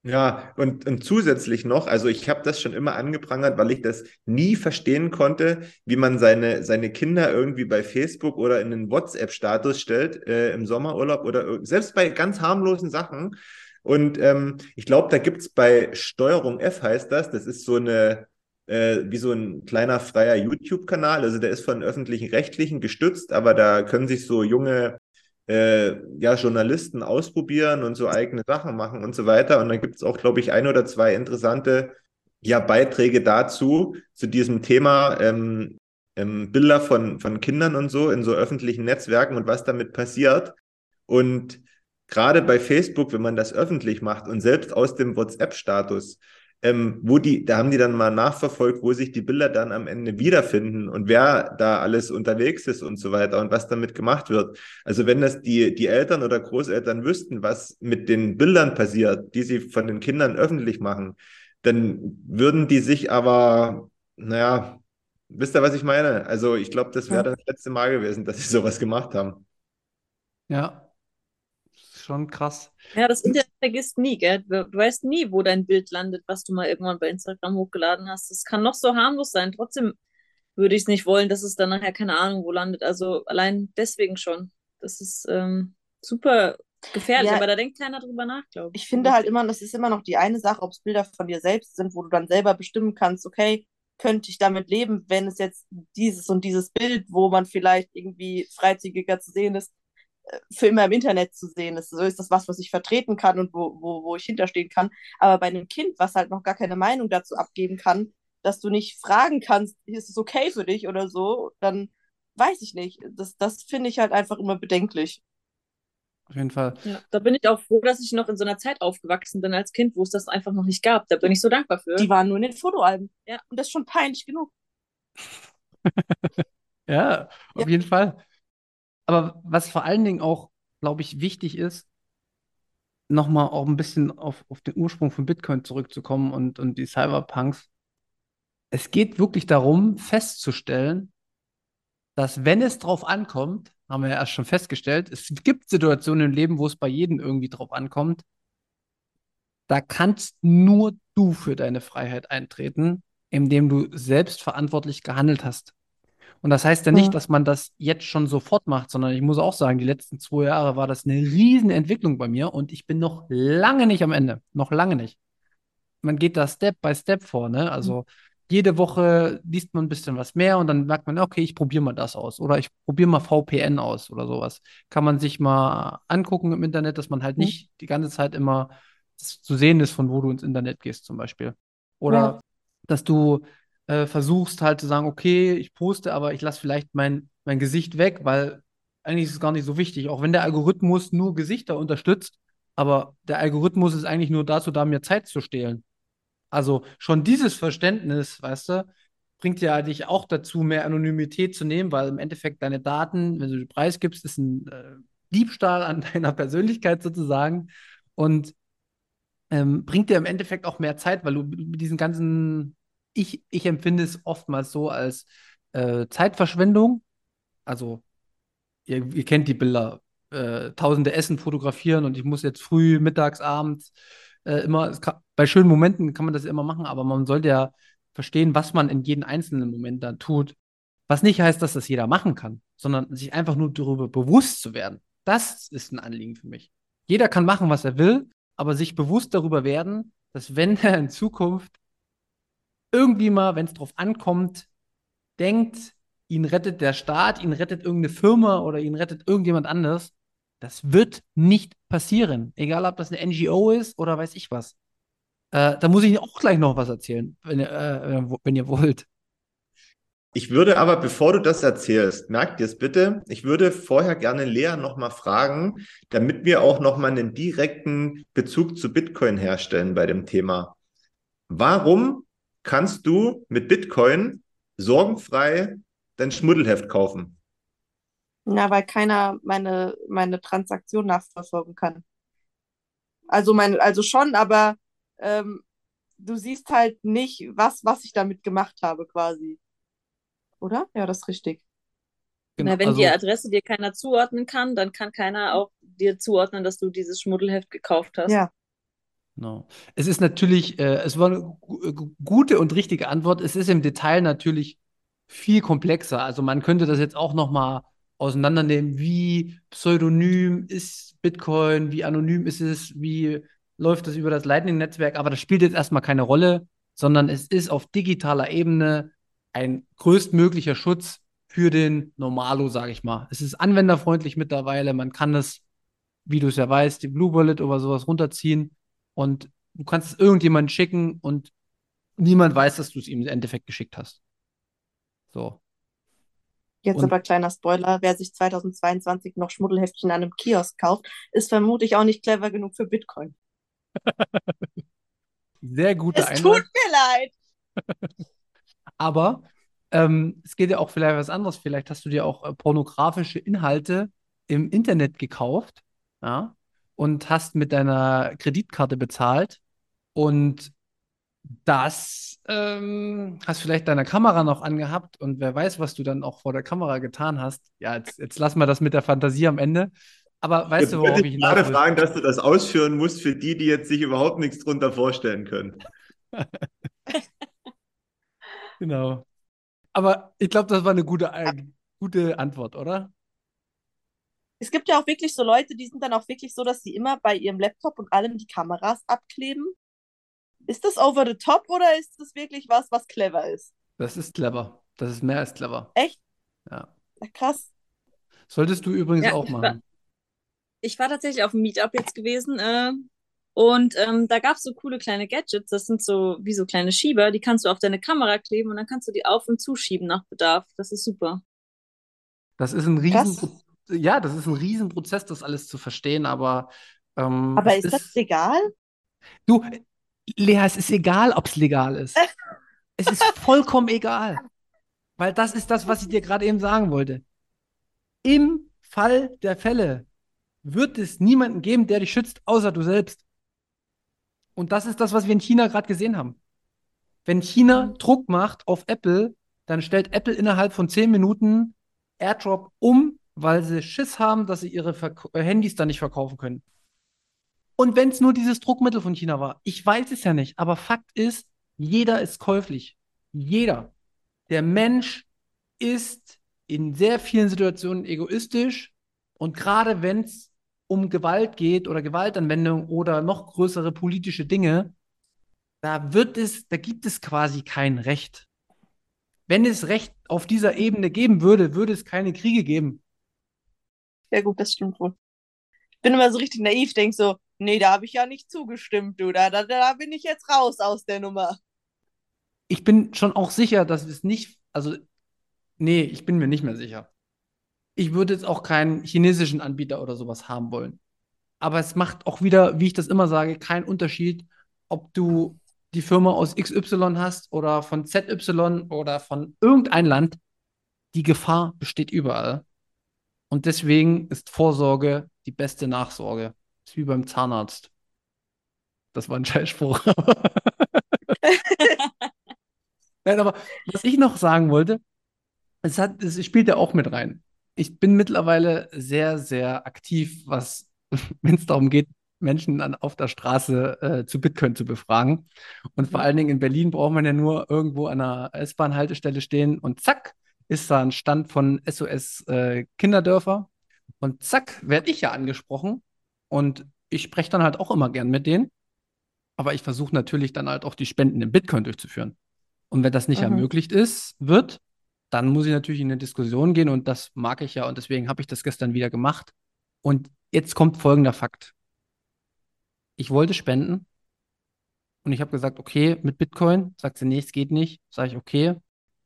S1: Ja, und, und zusätzlich noch, also ich habe das schon immer angeprangert, weil ich das nie verstehen konnte, wie man seine, seine Kinder irgendwie bei Facebook oder in einen WhatsApp-Status stellt äh, im Sommerurlaub oder selbst bei ganz harmlosen Sachen. Und ähm, ich glaube, da gibt's bei Steuerung F heißt das, das ist so eine, äh, wie so ein kleiner freier YouTube-Kanal. Also der ist von öffentlichen Rechtlichen gestützt, aber da können sich so junge äh, ja, Journalisten ausprobieren und so eigene Sachen machen und so weiter. Und dann gibt es auch, glaube ich, ein oder zwei interessante ja, Beiträge dazu, zu diesem Thema ähm, ähm, Bilder von, von Kindern und so in so öffentlichen Netzwerken und was damit passiert. Und gerade bei Facebook, wenn man das öffentlich macht und selbst aus dem WhatsApp-Status, ähm, wo die, da haben die dann mal nachverfolgt, wo sich die Bilder dann am Ende wiederfinden und wer da alles unterwegs ist und so weiter und was damit gemacht wird. Also wenn das die, die Eltern oder Großeltern wüssten, was mit den Bildern passiert, die sie von den Kindern öffentlich machen, dann würden die sich aber, naja, wisst ihr, was ich meine? Also ich glaube, das wäre das letzte Mal gewesen, dass sie sowas gemacht haben.
S4: Ja, schon krass.
S2: Ja, das Internet vergisst nie, gell? Du, du weißt nie, wo dein Bild landet, was du mal irgendwann bei Instagram hochgeladen hast. Das kann noch so harmlos sein. Trotzdem würde ich es nicht wollen, dass es dann nachher keine Ahnung wo landet. Also allein deswegen schon. Das ist ähm, super gefährlich,
S3: Ja.
S2: aber da denkt keiner drüber nach, glaube ich.
S3: Ich finde halt immer, das ist immer noch die eine Sache, ob es Bilder von dir selbst sind, wo du dann selber bestimmen kannst, okay, könnte ich damit leben, wenn es jetzt dieses und dieses Bild, wo man vielleicht irgendwie freizügiger zu sehen ist, für immer im Internet zu sehen ist. So ist das was, was ich vertreten kann und wo, wo, wo ich hinterstehen kann. Aber bei einem Kind, was halt noch gar keine Meinung dazu abgeben kann, dass du nicht fragen kannst, ist es okay für dich oder so, dann weiß ich nicht. Das, das finde ich halt einfach immer bedenklich.
S4: Auf jeden Fall.
S2: Ja, da bin ich auch froh, dass ich noch in so einer Zeit aufgewachsen bin als Kind, wo es das einfach noch nicht gab. Da bin ich so dankbar für.
S3: Die waren nur in den Fotoalben.
S2: Ja.
S3: Und das ist schon peinlich genug.
S4: Ja, auf
S3: Ja.
S4: jeden Fall. Aber was vor allen Dingen auch, glaube ich, wichtig ist, nochmal auch ein bisschen auf, auf den Ursprung von Bitcoin zurückzukommen und, und die Cyberpunks. Es geht wirklich darum, festzustellen, dass wenn es drauf ankommt, haben wir ja erst schon festgestellt, es gibt Situationen im Leben, wo es bei jedem irgendwie drauf ankommt, da kannst nur du für deine Freiheit eintreten, indem du selbstverantwortlich gehandelt hast. Und das heißt ja nicht,
S3: Ja.
S4: dass man das jetzt schon sofort macht, sondern ich muss auch sagen, die letzten zwei Jahre war das eine riesen Entwicklung bei mir und ich bin noch lange nicht am Ende. Noch lange nicht. Man geht da Step by Step vor, ne? Also jede Woche liest man ein bisschen was mehr und dann merkt man, okay, ich probiere mal das aus oder ich probiere mal VPN aus oder sowas. Kann man sich mal angucken im Internet, dass man halt
S3: Mhm.
S4: nicht die ganze Zeit immer zu sehen ist, von wo du ins Internet gehst zum Beispiel. Oder
S3: Ja.
S4: dass du äh, versuchst halt zu sagen, okay, ich poste, aber ich lasse vielleicht mein, mein Gesicht weg, weil eigentlich ist es gar nicht so wichtig, auch wenn der Algorithmus nur Gesichter unterstützt, aber der Algorithmus ist eigentlich nur dazu da, mir Zeit zu stehlen. Also schon dieses Verständnis, weißt du, bringt ja dich auch dazu, mehr Anonymität zu nehmen, weil im Endeffekt deine Daten, wenn du die Preis gibst, ist ein äh, Diebstahl an deiner Persönlichkeit sozusagen und ähm, bringt dir im Endeffekt auch mehr Zeit, weil du mit diesen ganzen, ich, ich empfinde es oftmals so als äh, Zeitverschwendung. Also, ihr, ihr kennt die Bilder, äh, tausende Essen fotografieren und ich muss jetzt früh, mittags, abends äh, immer, kann, bei schönen Momenten kann man das immer machen, aber man sollte ja verstehen, was man in jedem einzelnen Moment dann tut. Was nicht heißt, dass das jeder machen kann, sondern sich einfach nur darüber bewusst zu werden. Das ist ein Anliegen für mich. Jeder kann machen, was er will, aber sich bewusst darüber werden, dass wenn er in Zukunft irgendwie mal, wenn es drauf ankommt, denkt, ihn rettet der Staat, ihn rettet irgendeine Firma oder ihn rettet irgendjemand anders, das wird nicht passieren. Egal, ob das eine NGO ist oder weiß ich was. Äh, da muss ich Ihnen auch gleich noch was erzählen, wenn ihr, äh, wenn ihr wollt.
S1: Ich würde aber, bevor du das erzählst, merkt ihr es bitte, ich würde vorher gerne Lea nochmal fragen, damit wir auch nochmal einen direkten Bezug zu Bitcoin herstellen bei dem Thema. Warum kannst du mit Bitcoin sorgenfrei dein Schmuddelheft kaufen?
S3: Na, weil keiner meine, meine Transaktion nachverfolgen kann. Also mein, also schon, aber ähm, du siehst halt nicht, was, was ich damit gemacht habe, quasi. Oder? Ja, das ist richtig.
S4: Genau,
S2: Na, wenn
S4: also-
S2: die Adresse dir keiner zuordnen kann, dann kann keiner auch dir zuordnen, dass du dieses Schmuddelheft gekauft hast.
S3: Ja.
S4: No. Es ist natürlich, äh, es war eine gute und richtige Antwort. Es ist im Detail natürlich viel komplexer. Also man könnte das jetzt auch noch mal auseinandernehmen, wie pseudonym ist Bitcoin, wie anonym ist es, wie läuft das über das Lightning-Netzwerk. Aber das spielt jetzt erstmal keine Rolle, sondern es ist auf digitaler Ebene ein größtmöglicher Schutz für den Normalo, sage ich mal. Es ist anwenderfreundlich mittlerweile. Man kann es, wie du es ja weißt, die Blue Wallet oder sowas runterziehen und du kannst es irgendjemandem schicken und niemand weiß, dass du es ihm im Endeffekt geschickt hast. So.
S3: Jetzt
S4: Und-
S3: aber kleiner Spoiler, wer sich 2022 noch Schmuddelheftchen an einem Kiosk kauft, ist vermutlich auch nicht clever genug für Bitcoin.
S4: Sehr guter
S3: Es
S4: Einwand.
S3: tut mir leid.
S4: Aber ähm, es geht ja auch vielleicht was anderes. Vielleicht hast du dir auch äh, pornografische Inhalte im Internet gekauft, ja, und hast mit deiner Kreditkarte bezahlt und das ähm, hast vielleicht deine Kamera noch angehabt und wer weiß, was du dann auch vor der Kamera getan hast. Ja, jetzt, jetzt lassen wir das mit der Fantasie am Ende. Aber weißt
S1: Jetzt
S4: du, worauf
S1: ich
S4: ich
S1: gerade fragen, dass du das ausführen musst für die, die jetzt sich überhaupt nichts drunter vorstellen können.
S4: Genau. Aber ich glaube, das war eine gute, äh, gute Antwort, oder?
S3: Es gibt ja auch wirklich so Leute, die sind dann auch wirklich so, dass sie immer bei ihrem Laptop und allem die Kameras abkleben. Ist das over the top oder ist das wirklich was, was clever ist?
S4: Das ist clever. Das ist mehr als clever.
S3: Echt?
S4: Ja.
S3: Ja, krass.
S4: Solltest du übrigens
S2: Ja,
S4: auch
S2: ich war-
S4: machen.
S2: Ich war tatsächlich auf dem Meetup jetzt gewesen äh, und ähm, da gab es so coole kleine Gadgets. Das sind so wie so kleine Schieber, die kannst du auf deine Kamera kleben und dann kannst du die auf- und zuschieben nach Bedarf. Das ist super.
S4: Das ist ein riesen, ja, das ist ein Riesenprozess, das alles zu verstehen, aber ähm,
S3: Aber
S4: es
S3: ist das legal?
S4: Du, Lea, es ist egal, ob es legal ist. Es ist vollkommen egal. Weil das ist das, was ich dir gerade eben sagen wollte. Im Fall der Fälle wird es niemanden geben, der dich schützt, außer du selbst. Und das ist das, was wir in China gerade gesehen haben. Wenn China Druck macht auf Apple, dann stellt Apple innerhalb von zehn Minuten AirDrop um, weil sie Schiss haben, dass sie ihre Verk äh, Handys dann nicht verkaufen können. Und wenn es nur dieses Druckmittel von China war, ich weiß es ja nicht, aber Fakt ist, jeder ist käuflich. Jeder. Der Mensch ist in sehr vielen Situationen egoistisch und gerade wenn es um Gewalt geht oder Gewaltanwendung oder noch größere politische Dinge, da wird es, da gibt es quasi kein Recht. Wenn es Recht auf dieser Ebene geben würde, würde es keine Kriege geben.
S3: Ja, gut, das stimmt wohl. Ich bin immer so richtig naiv, denk so, nee, da habe ich ja nicht zugestimmt, du. Da, da, da bin ich jetzt raus aus der Nummer.
S4: Ich bin schon auch sicher, dass es nicht, also, nee, ich bin mir nicht mehr sicher. Ich würde jetzt auch keinen chinesischen Anbieter oder sowas haben wollen. Aber es macht auch wieder, wie ich das immer sage, keinen Unterschied, ob du die Firma aus XY hast oder von ZY oder von irgendein Land. Die Gefahr besteht überall. Und deswegen ist Vorsorge die beste Nachsorge. ist wie beim Zahnarzt. Das war ein Scheißspruch. Nein, aber was ich noch sagen wollte, es hat, es spielt ja auch mit rein. Ich bin mittlerweile sehr, sehr aktiv, was, wenn es darum geht, Menschen an, auf der Straße äh, zu Bitcoin zu befragen. Und vor allen Dingen in Berlin braucht man ja nur irgendwo an einer S-Bahn-Haltestelle stehen und zack, ist da ein Stand von SOS äh, Kinderdörfer. Und zack, werde ich ja angesprochen. Und ich spreche dann halt auch immer gern mit denen. Aber ich versuche natürlich dann halt auch die Spenden in Bitcoin durchzuführen. Und wenn das nicht
S3: Mhm.
S4: ermöglicht ist, wird, dann muss ich natürlich in eine Diskussion gehen und das mag ich ja und deswegen habe ich das gestern wieder gemacht. Und jetzt kommt folgender Fakt. Ich wollte spenden und ich habe gesagt, okay, mit Bitcoin. Sagt sie, nee, es geht nicht. Sage ich, okay,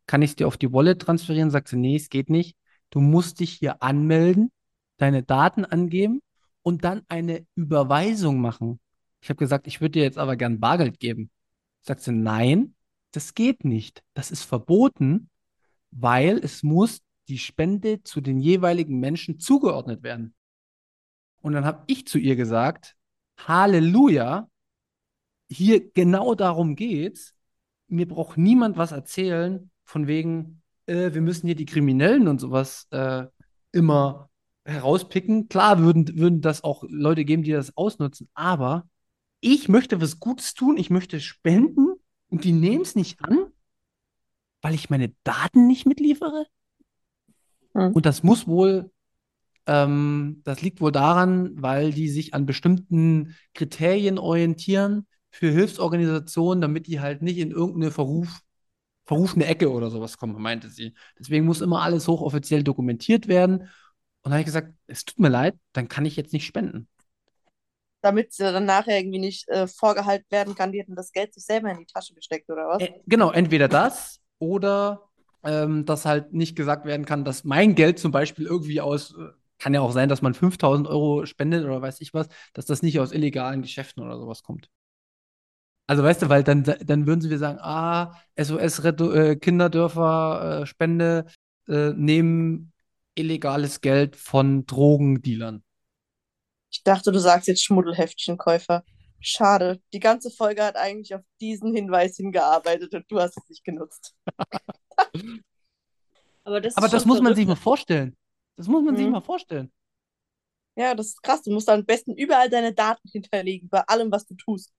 S4: kann ich es dir auf die Wallet transferieren? Sagt sie, nee, es geht nicht. Du musst dich hier anmelden, deine Daten angeben und dann eine Überweisung machen. Ich habe gesagt, ich würde dir jetzt aber gern Bargeld geben. Sagt sie, nein, das geht nicht. Das ist verboten, weil es muss die Spende zu den jeweiligen Menschen zugeordnet werden. Und dann habe ich zu ihr gesagt, Halleluja, hier genau darum geht's. Mir braucht niemand was erzählen von wegen, äh, wir müssen hier die Kriminellen und sowas äh, immer herauspicken. Klar würden, würden das auch Leute geben, die das ausnutzen, aber ich möchte was Gutes tun, ich möchte spenden und die nehmen es nicht an, weil ich meine Daten nicht mitliefere?
S3: Hm.
S4: Und das muss wohl, ähm, das liegt wohl daran, weil die sich an bestimmten Kriterien orientieren für Hilfsorganisationen, damit die halt nicht in irgendeine Verruf, verrufene Ecke oder sowas kommen, meinte sie. Deswegen muss immer alles hochoffiziell dokumentiert werden. Und dann habe ich gesagt, es tut mir leid, dann kann ich jetzt nicht spenden.
S3: Damit sie dann nachher irgendwie nicht äh, vorgehalten werden kann, die hätten das Geld sich selber in die Tasche gesteckt oder was?
S4: Äh, genau, entweder das oder ähm, dass halt nicht gesagt werden kann, dass mein Geld zum Beispiel irgendwie aus, äh, kann ja auch sein, dass man 5000 Euro spendet oder weiß ich was, dass das nicht aus illegalen Geschäften oder sowas kommt. Also weißt du, weil dann, dann würden sie wieder sagen, ah, SOS Reto äh, Kinderdörfer äh, Spende äh, nehmen illegales Geld von Drogendealern.
S3: Ich dachte, du sagst jetzt Schmuddelheftchenkäufer. Schade. Die ganze Folge hat eigentlich auf diesen Hinweis hingearbeitet und du hast es nicht genutzt.
S2: Aber das, ist
S4: Aber das muss man sich mal vorstellen. Das muss man sich
S3: Mhm.
S4: mal vorstellen.
S3: Ja, das ist krass. Du musst am besten überall deine Daten hinterlegen, bei allem, was du tust.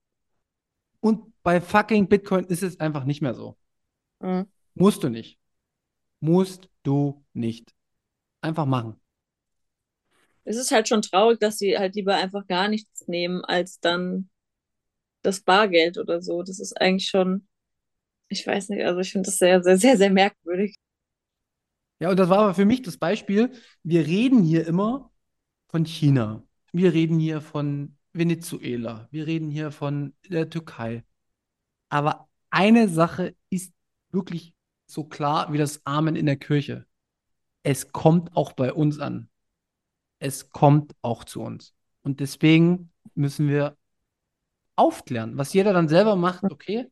S4: Und bei fucking Bitcoin ist es einfach nicht mehr so.
S3: Mhm.
S4: Musst du nicht. Musst du nicht. Einfach machen.
S2: Es ist halt schon traurig, dass sie halt lieber einfach gar nichts nehmen, als dann das Bargeld oder so. Das ist eigentlich schon, ich weiß nicht, also ich finde das sehr, sehr, sehr, sehr merkwürdig.
S4: Ja, und das war aber für mich das Beispiel. Wir reden hier immer von China. Wir reden hier von Venezuela. Wir reden hier von der Türkei. Aber eine Sache ist wirklich so klar wie das Amen in der Kirche. Es kommt auch bei uns an. Es kommt auch zu uns. Und deswegen müssen wir aufklären. Was jeder dann selber macht, okay.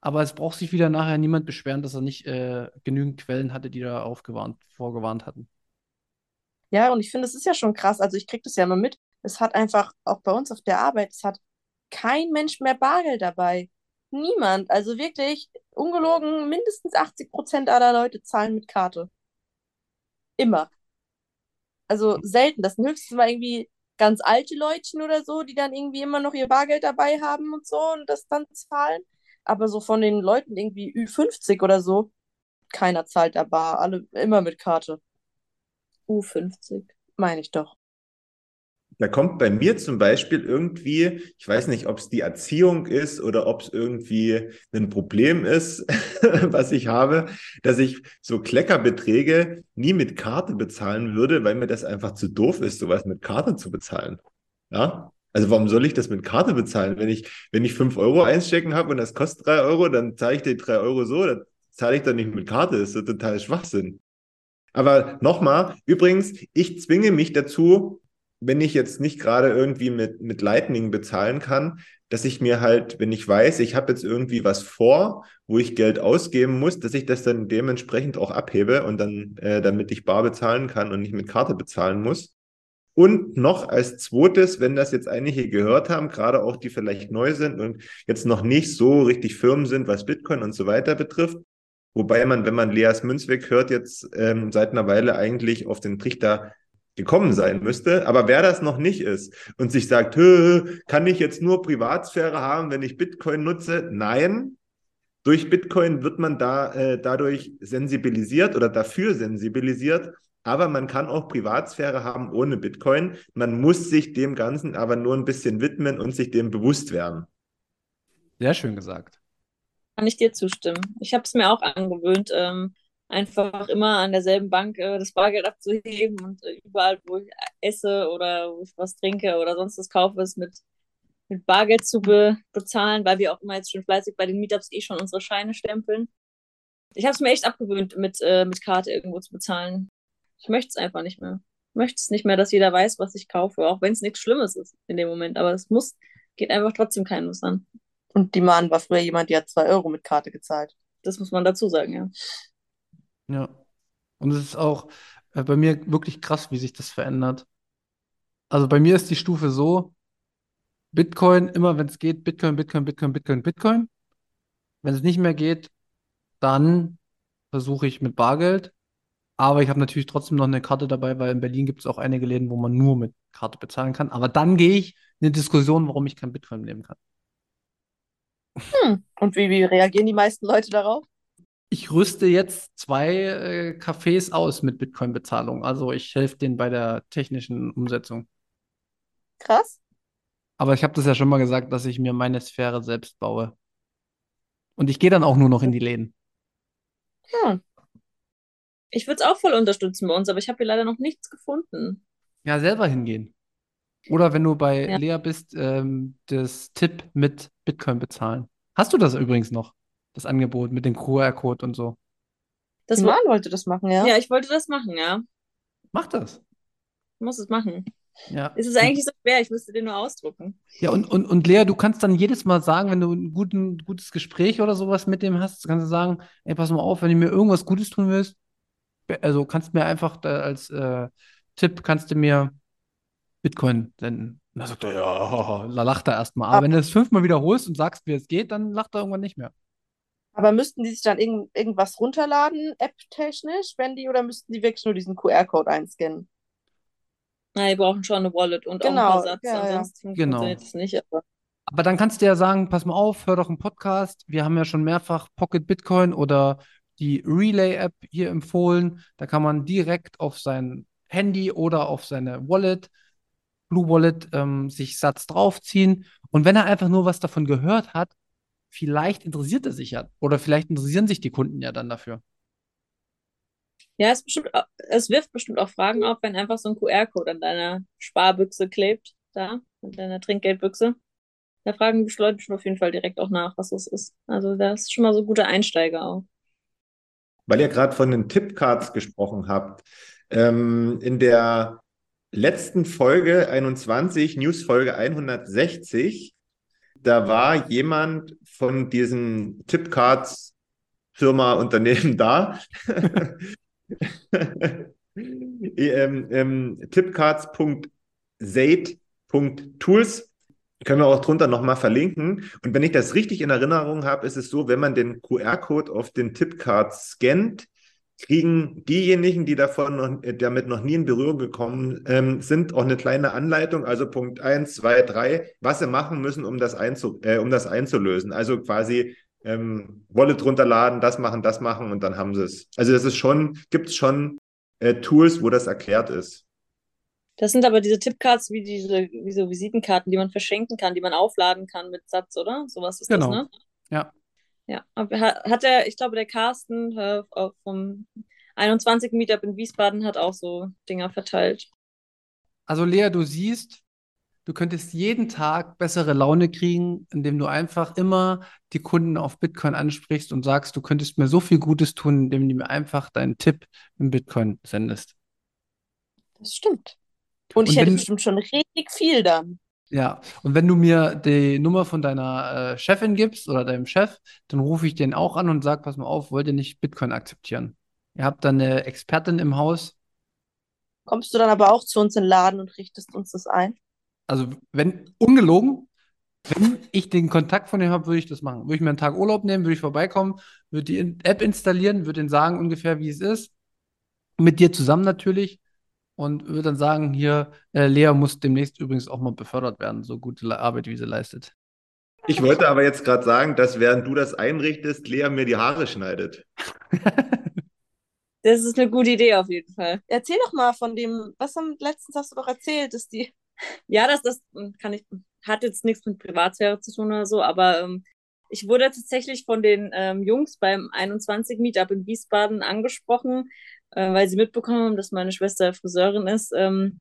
S4: Aber es braucht sich wieder nachher niemand beschweren, dass er nicht äh, genügend Quellen hatte, die da aufgewarnt, vorgewarnt hatten.
S3: Ja, und ich finde, es ist ja schon krass. Also ich kriege das ja immer mit. Es hat einfach, auch bei uns auf der Arbeit, es hat kein Mensch mehr Bargeld dabei. Niemand. Also wirklich, ungelogen, mindestens 80 Prozent aller Leute zahlen mit Karte. Immer. Also selten. Das höchstens mal irgendwie ganz alte Leutchen oder so, die dann irgendwie immer noch ihr Bargeld dabei haben und so und das dann zahlen. Aber so von den Leuten irgendwie Ü50 oder so, keiner zahlt da bar. Alle immer mit Karte.
S2: U50.
S3: Meine ich doch.
S1: Da kommt bei mir zum Beispiel irgendwie, ich weiß nicht, ob es die Erziehung ist oder ob es irgendwie ein Problem ist, was ich habe, dass ich so Kleckerbeträge nie mit Karte bezahlen würde, weil mir das einfach zu doof ist, sowas mit Karte zu bezahlen. Ja? Also warum soll ich das mit Karte bezahlen? Wenn ich, wenn ich fünf Euro einstecken habe und das kostet drei Euro, dann zahle ich die drei Euro so, dann zahle ich doch nicht mit Karte. Das ist total Schwachsinn. Aber nochmal, übrigens, ich zwinge mich dazu, wenn ich jetzt nicht gerade irgendwie mit, mit Lightning bezahlen kann, dass ich mir halt, wenn ich weiß, ich habe jetzt irgendwie was vor, wo ich Geld ausgeben muss, dass ich das dann dementsprechend auch abhebe und dann, äh, damit ich bar bezahlen kann und nicht mit Karte bezahlen muss. Und noch als zweites, wenn das jetzt einige gehört haben, gerade auch die vielleicht neu sind und jetzt noch nicht so richtig firm sind, was Bitcoin und so weiter betrifft, wobei man, wenn man Leas Münzweg hört, jetzt ähm, seit einer Weile eigentlich auf den Trichter gekommen sein müsste. Aber wer das noch nicht ist und sich sagt, "Hö, kann ich jetzt nur Privatsphäre haben, wenn ich Bitcoin nutze? Nein. Durch Bitcoin wird man da äh, dadurch sensibilisiert oder dafür sensibilisiert. Aber man kann auch Privatsphäre haben ohne Bitcoin. Man muss sich dem Ganzen aber nur ein bisschen widmen und sich dem bewusst werden.
S4: Sehr schön gesagt.
S2: Kann ich dir zustimmen. Ich habe es mir auch angewöhnt, ähm, einfach immer an derselben Bank äh, das Bargeld abzuheben und äh, überall, wo ich esse oder wo ich was trinke oder sonst was kaufe, es mit, mit Bargeld zu be bezahlen, weil wir auch immer jetzt schon fleißig bei den Meetups eh schon unsere Scheine stempeln. Ich habe es mir echt abgewöhnt, mit, äh, mit Karte irgendwo zu bezahlen. Ich möchte es einfach nicht mehr. Ich möchte es nicht mehr, dass jeder weiß, was ich kaufe, auch wenn es nichts Schlimmes ist in dem Moment. Aber es muss, geht einfach trotzdem keinem was an.
S3: Und die Mann war früher jemand, die hat zwei Euro mit Karte gezahlt.
S2: Das muss man dazu sagen, ja.
S4: Ja. Und es ist auch äh, bei mir wirklich krass, wie sich das verändert. Also bei mir ist die Stufe so, Bitcoin, immer wenn es geht, Bitcoin, Bitcoin, Bitcoin, Bitcoin, Bitcoin. Wenn es nicht mehr geht, dann versuche ich mit Bargeld. Aber ich habe natürlich trotzdem noch eine Karte dabei, weil in Berlin gibt es auch einige Läden, wo man nur mit Karte bezahlen kann. Aber dann gehe ich in eine Diskussion, warum ich kein Bitcoin nehmen kann.
S3: Hm. Und wie, wie reagieren die meisten Leute darauf?
S4: Ich rüste jetzt zwei äh, Cafés aus mit Bitcoin-Bezahlung. Also ich helfe denen bei der technischen Umsetzung.
S3: Krass.
S4: Aber ich habe das ja schon mal gesagt, dass ich mir meine Sphäre selbst baue. Und ich gehe dann auch nur noch in die Läden.
S3: Hm.
S2: Ich würde es auch voll unterstützen bei uns, aber ich habe hier leider noch nichts gefunden.
S4: Ja, selber hingehen. Oder wenn du bei
S2: Ja.
S4: Lea bist, ähm, das Tipp mit Bitcoin bezahlen. Hast du das übrigens noch? Das Angebot mit dem QR-Code und so.
S2: Das
S3: Mann wollte das machen, ja.
S2: ja, ich wollte das machen, ja.
S4: Mach das.
S2: Ich muss es machen.
S4: Ja.
S2: Es ist eigentlich so schwer, ich müsste den nur ausdrucken.
S4: Ja, und, und, und Lea, du kannst dann jedes Mal sagen, wenn du ein guten, gutes Gespräch oder sowas mit dem hast, kannst du sagen, ey, pass mal auf, wenn du mir irgendwas Gutes tun willst, also kannst mir einfach da als äh, Tipp, kannst du mir Bitcoin senden. Und dann sagt er, ja, da lacht er erstmal. Aber wenn du es fünfmal wiederholst und sagst, wie es geht, dann lacht er irgendwann nicht mehr.
S3: Aber müssten die sich dann irgend, irgendwas runterladen, app-technisch, wenn die, oder müssten die wirklich nur diesen QR-Code einscannen?
S2: Na, wir brauchen schon eine Wallet und auch
S3: Genau,
S2: paar Satz,
S3: ja, ja.
S2: ansonsten
S4: Genau.
S2: funktioniert es nicht. Aber
S4: Aber dann kannst du ja sagen, pass mal auf, hör doch einen Podcast. Wir haben ja schon mehrfach Pocket Bitcoin oder die Relay-App hier empfohlen. Da kann man direkt auf sein Handy oder auf seine Wallet, Blue Wallet, ähm, sich Satz draufziehen. Und wenn er einfach nur was davon gehört hat, vielleicht interessiert er sich ja. Oder vielleicht interessieren sich die Kunden ja dann dafür.
S2: ja, es, bestimmt, es wirft bestimmt auch Fragen auf, wenn einfach so ein QR-Code an deiner Sparbüchse klebt, da, an deiner Trinkgeldbüchse. Da fragen die Leute schon auf jeden Fall direkt auch nach, was das ist. Also das ist schon mal so ein guter Einsteiger auch.
S1: Weil ihr gerade von den Tipcards gesprochen habt. Ähm, in der letzten Folge 21, Newsfolge 160, da war jemand von diesen Tipcards Firma, Unternehmen da. ähm, ähm, tipcards.zate.tools können wir auch drunter nochmal verlinken. Und wenn ich das richtig in Erinnerung habe, ist es so, wenn man den QR-Code auf den Tipcard scannt, kriegen diejenigen, die davon noch, äh, damit noch nie in Berührung gekommen ähm, sind, auch eine kleine Anleitung, also Punkt 1, 2, 3, was sie machen müssen, um das, einzu, äh, um das einzulösen. Also quasi ähm, Wallet runterladen, das machen, das machen und dann haben sie es. Also das ist schon, gibt es schon äh, Tools, wo das erklärt ist.
S2: Das sind aber diese Tippcards wie diese wie so Visitenkarten, die man verschenken kann, die man aufladen kann mit Satz, oder? Sowas ist
S4: Genau.
S2: das, ne?
S4: Ja.
S2: Ja, hat er, ich glaube, der Carsten äh, vom 21 Meetup in Wiesbaden hat auch so Dinger verteilt.
S4: Also Lea, du siehst, du könntest jeden Tag bessere Laune kriegen, indem du einfach immer die Kunden auf Bitcoin ansprichst und sagst, du könntest mir so viel Gutes tun, indem du mir einfach deinen Tipp in Bitcoin sendest.
S3: Das stimmt. Und ich
S4: Und
S3: hätte
S4: wenn-
S3: bestimmt schon richtig viel dann.
S4: Ja, und wenn du mir die Nummer von deiner äh, Chefin gibst oder deinem Chef, dann rufe ich den auch an und sag, pass mal auf, wollt ihr nicht Bitcoin akzeptieren? Ihr habt da eine Expertin im Haus.
S3: Kommst du dann aber auch zu uns in den Laden und richtest uns das ein?
S4: Also, wenn, ungelogen, wenn ich den Kontakt von dem habe, würde ich das machen. Würde ich mir einen Tag Urlaub nehmen, würde ich vorbeikommen, würde die App installieren, würde ihnen sagen ungefähr, wie es ist. Mit dir zusammen natürlich. Und würde dann sagen, hier, äh, Lea muss demnächst übrigens auch mal befördert werden, so gute Arbeit, wie sie leistet.
S1: Ich wollte aber jetzt gerade sagen, dass während du das einrichtest, Lea mir die Haare schneidet.
S2: Das ist eine gute Idee auf jeden Fall.
S3: Erzähl doch mal von dem, was haben, letztens hast du doch erzählt, dass die.
S2: Ja, das, das kann ich, hat jetzt nichts mit Privatsphäre zu tun oder so, aber ähm, ich wurde tatsächlich von den ähm, Jungs beim 21 Meetup in Wiesbaden angesprochen, äh, weil sie mitbekommen haben, dass meine Schwester Friseurin ist. Ähm,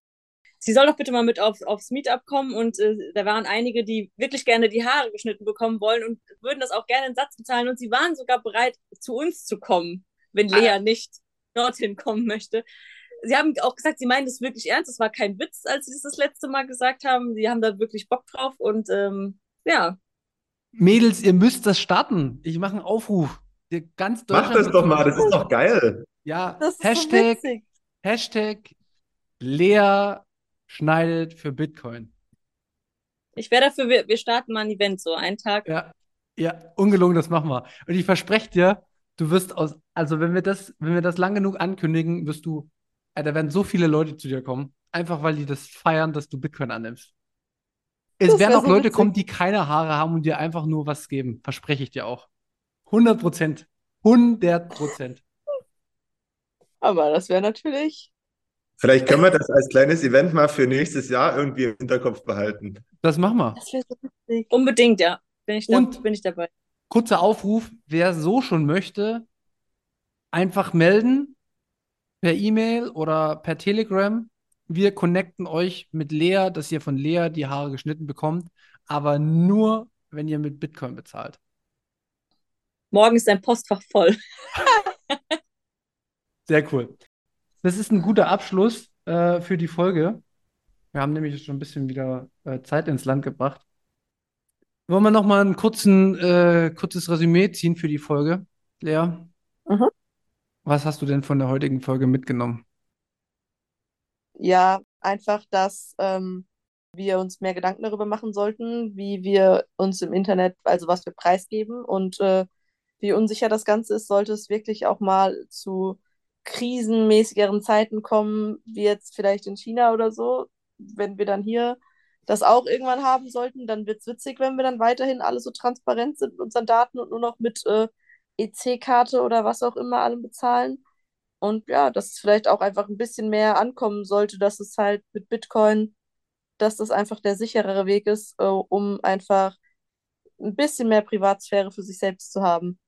S2: sie soll doch bitte mal mit auf, aufs Meetup kommen und äh, da waren einige, die wirklich gerne die Haare geschnitten bekommen wollen und würden das auch gerne in Satz bezahlen und sie waren sogar bereit, zu uns zu kommen, wenn Lea nicht dorthin kommen möchte. Sie haben auch gesagt, sie meinen das wirklich ernst. Das war kein Witz, als sie es das letzte Mal gesagt haben. Sie haben da wirklich Bock drauf und ähm, ja,
S4: Mädels, ihr müsst das starten. Ich mache einen Aufruf. Ihr ganz
S1: Mach
S4: Deutschland
S1: das doch mal, das ist doch geil.
S4: Ja,
S3: Das ist so
S4: Hashtag. Hashtag Lea schneidet für Bitcoin.
S2: ich wäre dafür, wir, wir starten mal ein Event, so einen Tag.
S4: Ja, ja, ungelogen, das machen wir. Und ich verspreche dir, du wirst aus, also wenn wir das, wenn wir das lang genug ankündigen, wirst du, äh, da werden so viele Leute zu dir kommen, einfach weil die das feiern, dass du Bitcoin annimmst. Es
S3: Das
S4: werden auch
S3: so
S4: Leute
S3: witzig.
S4: kommen, die keine Haare haben und dir einfach nur was geben. Verspreche ich dir auch. 100 Prozent. 100 Prozent.
S3: Aber das wäre natürlich.
S1: Vielleicht können wir das als kleines Event mal für nächstes Jahr irgendwie im Hinterkopf behalten.
S4: Das machen wir.
S3: Das wäre so witzig.
S2: Unbedingt, ja. Bin ich, da,
S4: Und-
S2: bin ich dabei.
S4: Kurzer Aufruf, wer so schon möchte, einfach melden per E-Mail oder per Telegram. Wir connecten euch mit Lea, dass ihr von Lea die Haare geschnitten bekommt, aber nur, wenn ihr mit Bitcoin bezahlt.
S2: Morgen ist dein Postfach voll.
S4: Sehr cool. Das ist ein guter Abschluss äh, für die Folge. Wir haben nämlich schon ein bisschen wieder äh, Zeit ins Land gebracht. Wollen wir noch mal ein kurzen, äh, kurzes Resümee ziehen für die Folge, Lea?
S3: Mhm.
S4: Was hast du denn von der heutigen Folge mitgenommen?
S3: Ja, einfach, dass ähm, wir uns mehr Gedanken darüber machen sollten, wie wir uns im Internet, also was wir preisgeben und äh, wie unsicher das Ganze ist, sollte es wirklich auch mal zu krisenmäßigeren Zeiten kommen, wie jetzt vielleicht in China oder so. Wenn wir dann hier das auch irgendwann haben sollten, dann wird es witzig, wenn wir dann weiterhin alle so transparent sind mit unseren Daten und nur noch mit äh, EC-Karte oder was auch immer allem bezahlen. Und ja, dass es vielleicht auch einfach ein bisschen mehr ankommen sollte, dass es halt mit Bitcoin, dass das einfach der sicherere Weg ist, äh, um einfach ein bisschen mehr Privatsphäre für sich selbst zu haben.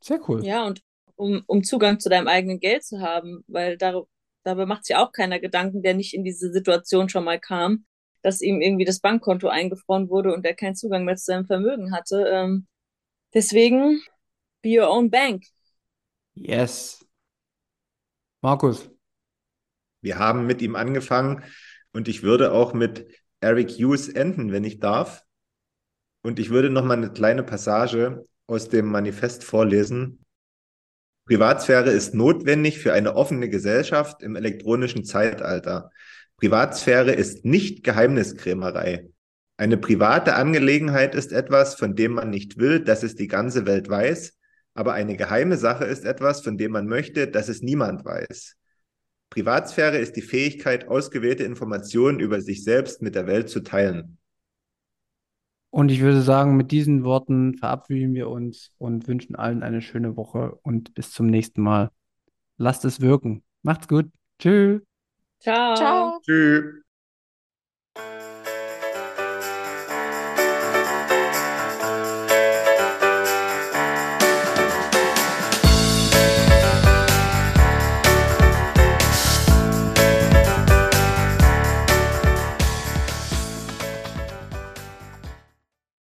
S4: Sehr cool.
S2: Ja, und um, um Zugang zu deinem eigenen Geld zu haben, weil dar dabei macht sich auch keiner Gedanken, der nicht in diese Situation schon mal kam, dass ihm irgendwie das Bankkonto eingefroren wurde und er keinen Zugang mehr zu seinem Vermögen hatte. Ähm, deswegen, be your own bank.
S4: Yes. Markus,
S1: Wir haben mit ihm angefangen und ich würde auch mit Eric Hughes enden, wenn ich darf. Und ich würde noch mal eine kleine Passage aus dem Manifest vorlesen. Privatsphäre ist notwendig für eine offene Gesellschaft im elektronischen Zeitalter. Privatsphäre ist nicht Geheimniskrämerei. Eine private Angelegenheit ist etwas, von dem man nicht will, dass es die ganze Welt weiß, aber eine geheime Sache ist etwas, von dem man möchte, dass es niemand weiß. Privatsphäre ist die Fähigkeit, ausgewählte Informationen über sich selbst mit der Welt zu teilen.
S4: Und ich würde sagen, mit diesen Worten verabschieden wir uns und wünschen allen eine schöne Woche und bis zum nächsten Mal. Lasst es wirken. Macht's gut. Tschüss.
S2: Ciao.
S3: Ciao.
S1: Tschüss.